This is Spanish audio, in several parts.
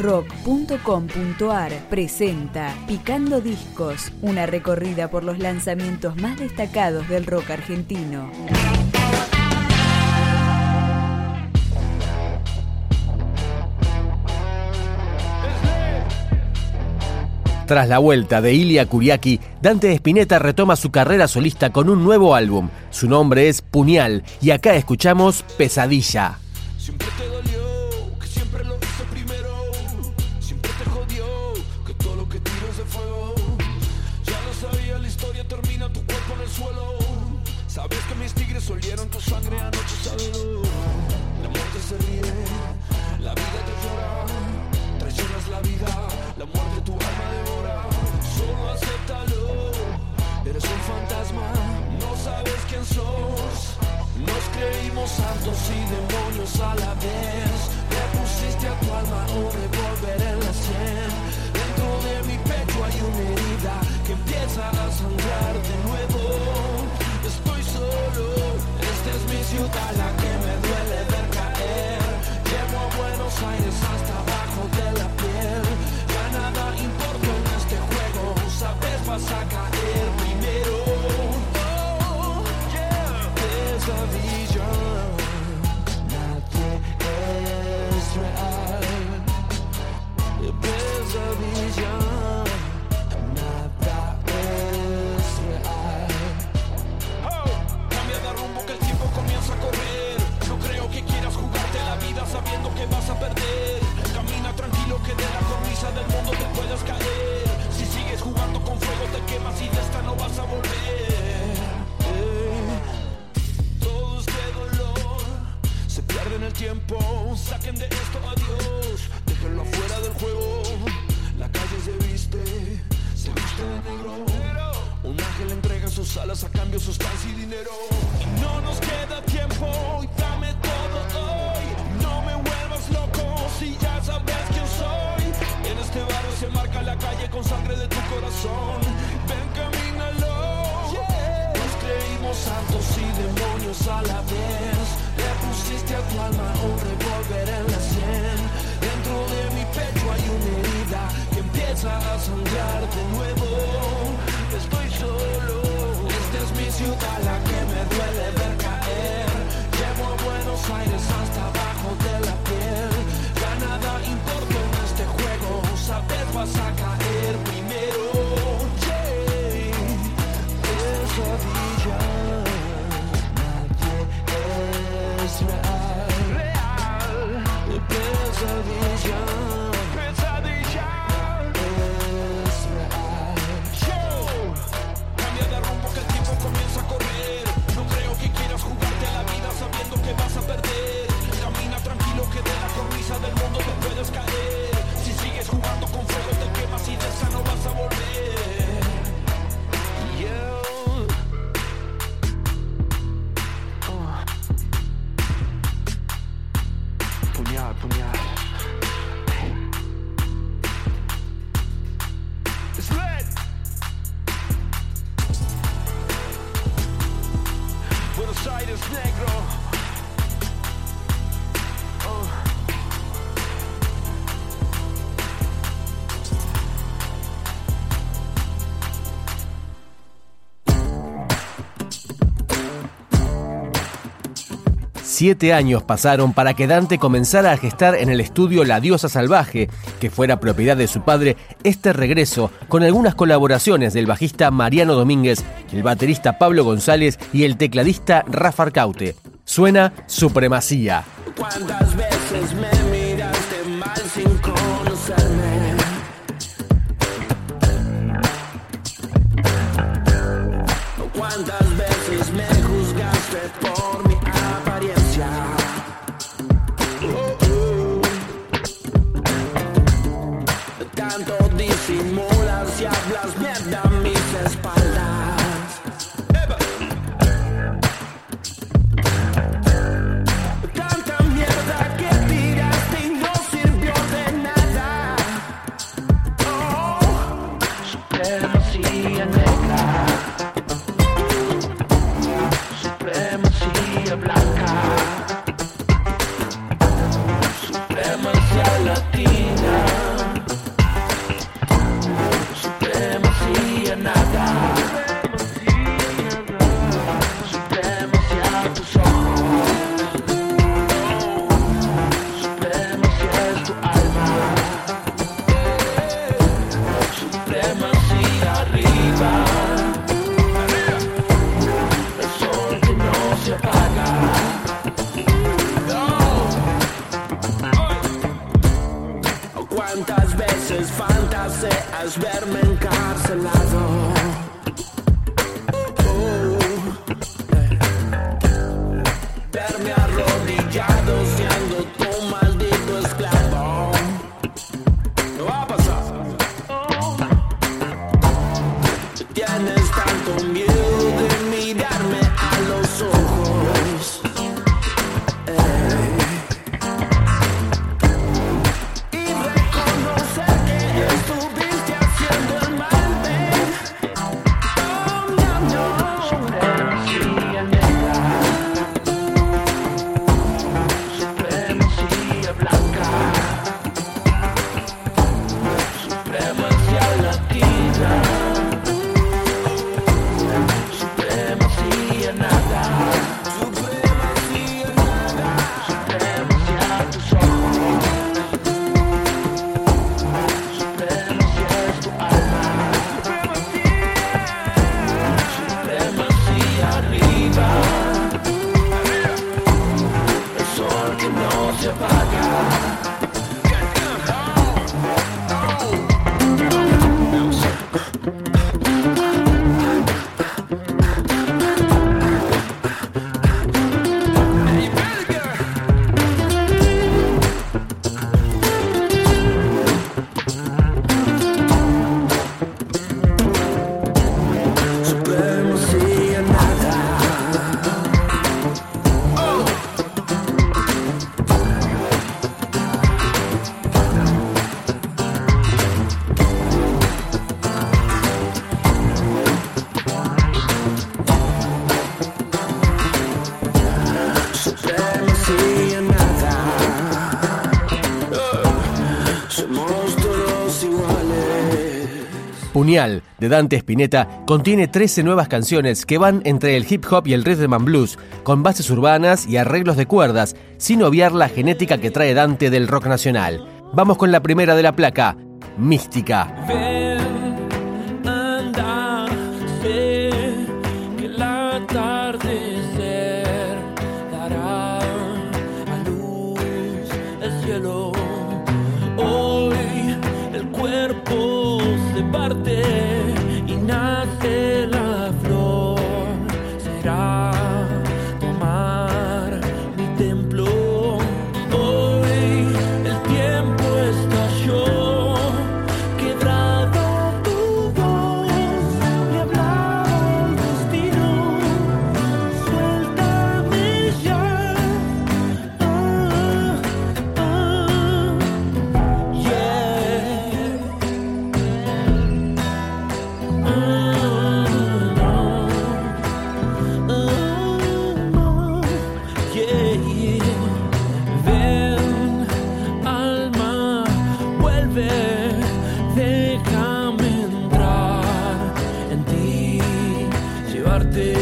rock.com.ar presenta Picando Discos, una recorrida por los lanzamientos más destacados del rock argentino. Tras la vuelta de Ilia Kuriaki, Dante Spinetta retoma su carrera solista con un nuevo álbum. Su nombre es Puñal y acá escuchamos Pesadilla. Olieron tu sangre anoche, sábelo. La muerte se ríe, la vida te llora. Traicionas la vida, la muerte tu alma devora. Solo acéptalo, eres un fantasma, no sabes quién sos. Nos creímos santos y demonios a la vez. Le pusiste a tu alma un revólver en la sien. Dentro de mi pecho hay una herida que empieza a sangrar de nuevo. Ciudad la que me duele ver caer. Llevo a Buenos Aires hasta abajo de la piel. Ya nada importa en este juego, sabes vas a caer calle con sangre de tu corazón. Ven, camínalo. Nos creímos santos y demonios a la vez. Le pusiste a tu alma un revólver en la sien. Dentro de mi pecho hay una herida que empieza a sangrar de nuevo. Estoy solo, esta es mi ciudad la que me duele ver caer. Llevo a Buenos Aires hasta abajo de la Siete años pasaron para que Dante comenzara a gestar en el estudio La Diosa Salvaje, que fuera propiedad de su padre, este regreso, con algunas colaboraciones del bajista Mariano Domínguez, el baterista Pablo González y el tecladista Rafa Arcaute. Suena Supremacía. ¿Cuántas veces me miraste mal sin conocerme? ¿Cuántas veces me absolado. Puñal de Dante Spinetta contiene 13 nuevas canciones que van entre el hip hop y el rhythm and blues, con bases urbanas y arreglos de cuerdas, sin obviar la genética que trae Dante del rock nacional. Vamos con la primera de la placa, Mística. darte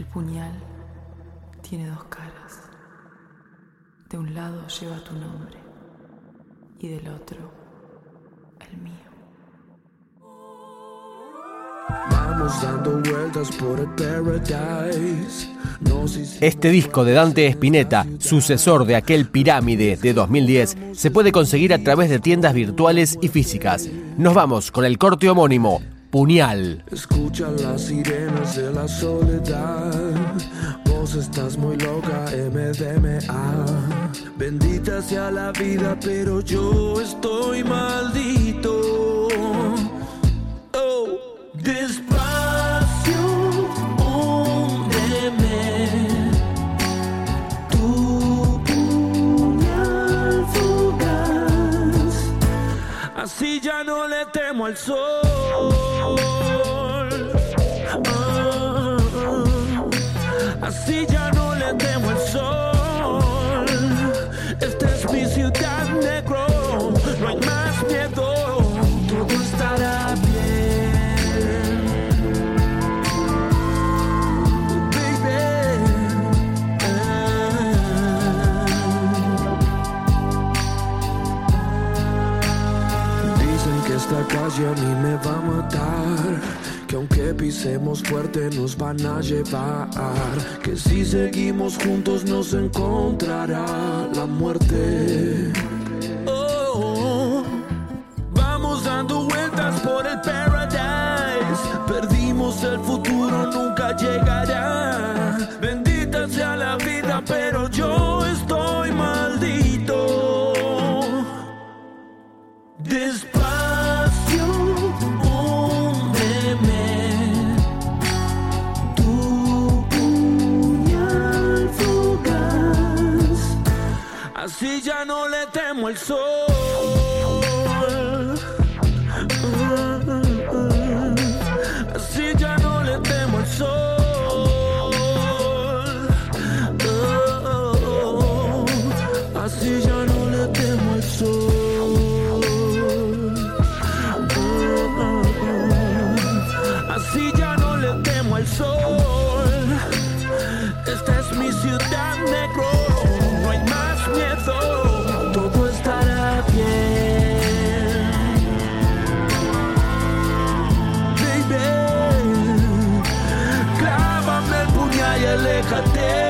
El puñal tiene dos caras. De un lado lleva tu nombre y del otro el mío. Vamos dando vueltas por el paradise. Este disco de Dante Spinetta, sucesor de aquel Pirámide de 2010, se puede conseguir a través de tiendas virtuales y físicas. Nos vamos con el corte homónimo, Puñal. Escucha las sirenas de la soledad. Vos estás muy loca, MDMA. Bendita sea la vida, pero yo estoy maldito. Oh, despacio, Así ya no le temo al sol. Ah, Así ya no esta calle a mí me va a matar. Que aunque pisemos fuerte nos van a llevar. Que si seguimos juntos nos encontrará la muerte. Oh, vamos dando vueltas por el paradise. Perdimos el futuro, nunca llegará. Puñal y